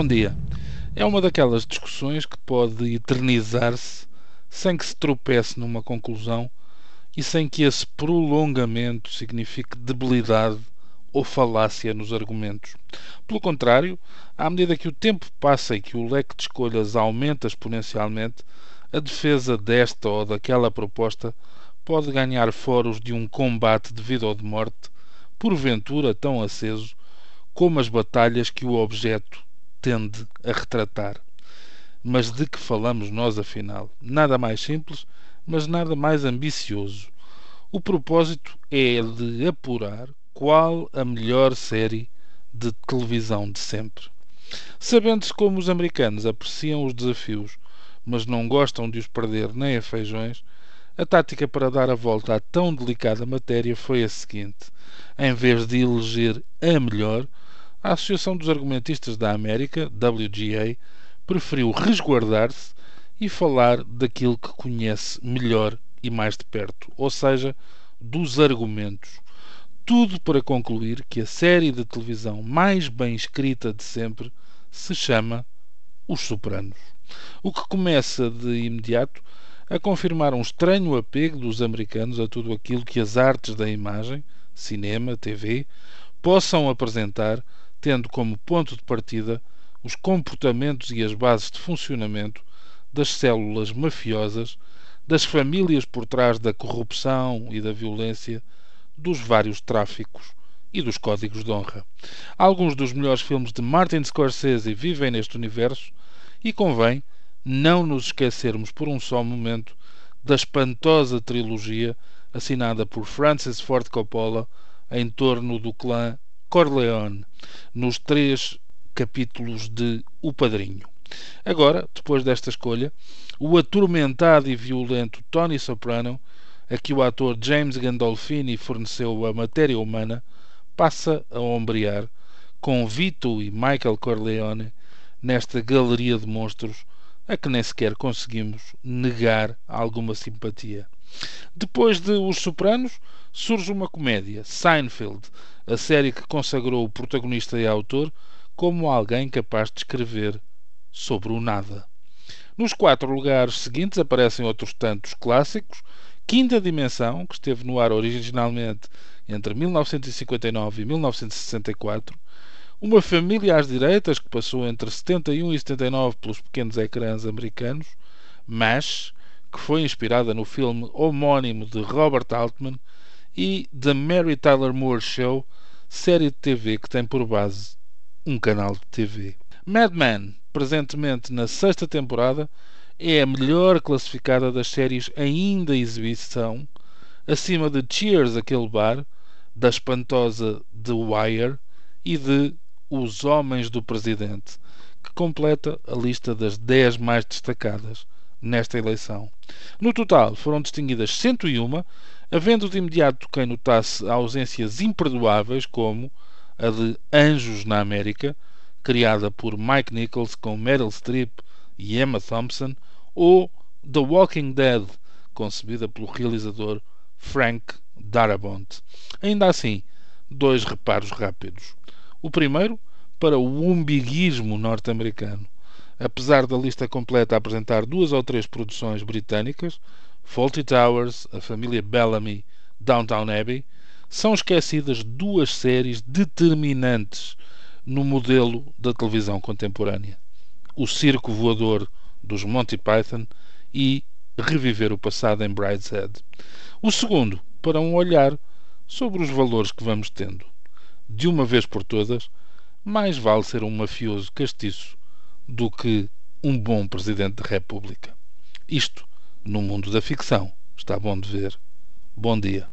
Bom dia. É uma daquelas discussões que pode eternizar-se sem que se tropece numa conclusão e sem que esse prolongamento signifique debilidade ou falácia nos argumentos. Pelo contrário, à medida que o tempo passa e que o leque de escolhas aumenta exponencialmente, a defesa desta ou daquela proposta pode ganhar foros de um combate de vida ou de morte, porventura tão aceso como as batalhas que o objeto tende a retratar. Mas de que falamos nós, afinal? Nada mais simples, mas nada mais ambicioso. O propósito é de apurar qual a melhor série de televisão de sempre. Sabendo-se como os americanos apreciam os desafios, mas não gostam de os perder nem a feijões, a tática para dar a volta a tão delicada matéria foi a seguinte: em vez de eleger a melhor, a Associação dos Argumentistas da América, WGA, preferiu resguardar-se e falar daquilo que conhece melhor e mais de perto, ou seja, dos argumentos. Tudo para concluir que a série de televisão mais bem escrita de sempre se chama Os Sopranos. O que começa de imediato a confirmar um estranho apego dos americanos a tudo aquilo que as artes da imagem, cinema, TV, possam apresentar tendo como ponto de partida os comportamentos e as bases de funcionamento das células mafiosas, das famílias por trás da corrupção e da violência, dos vários tráficos e dos códigos de honra. Alguns dos melhores filmes de Martin Scorsese vivem neste universo e convém não nos esquecermos por um só momento da espantosa trilogia assinada por Francis Ford Coppola em torno do clã Corleone nos três capítulos de O Padrinho. Agora, depois desta escolha, o atormentado e violento Tony Soprano, a que o ator James Gandolfini forneceu a matéria humana, passa a ombrear com Vito e Michael Corleone nesta galeria de monstros a que nem sequer conseguimos negar alguma simpatia. Depois de Os Sopranos, surge uma comédia, Seinfeld, a série que consagrou o protagonista e autor como alguém capaz de escrever sobre o nada. Nos quatro lugares seguintes aparecem outros tantos clássicos. Quinta Dimensão, que esteve no ar originalmente entre 1959 e 1964. Uma Família às Direitas, que passou entre 71 e 79 pelos pequenos ecrãs americanos. MASH, que foi inspirada no filme homónimo de Robert Altman, e The Mary Tyler Moore Show, série de TV que tem por base um canal de TV. Mad Men, presentemente na sexta temporada, é a melhor classificada das séries ainda em exibição, acima de Cheers, aquele bar, da espantosa The Wire e de Os Homens do Presidente, que completa a lista das 10 mais destacadas nesta eleição. No total, foram distinguidas 101, havendo de imediato quem notasse ausências imperdoáveis, como a de Anjos na América, criada por Mike Nichols com Meryl Streep e Emma Thompson, ou The Walking Dead, concebida pelo realizador Frank Darabont. Ainda assim, dois reparos rápidos. O primeiro, para o umbiguismo norte-americano. Apesar da lista completa apresentar duas ou três produções britânicas, Fawlty Towers, a família Bellamy, Downtown Abbey, são esquecidas duas séries determinantes no modelo da televisão contemporânea: O Circo Voador dos Monty Python e Reviver o Passado em Brideshead. O segundo, para um olhar sobre os valores que vamos tendo. De uma vez por todas, mais vale ser um mafioso castiço do que um bom Presidente da República. Isto, no mundo da ficção, está bom de ver. Bom dia.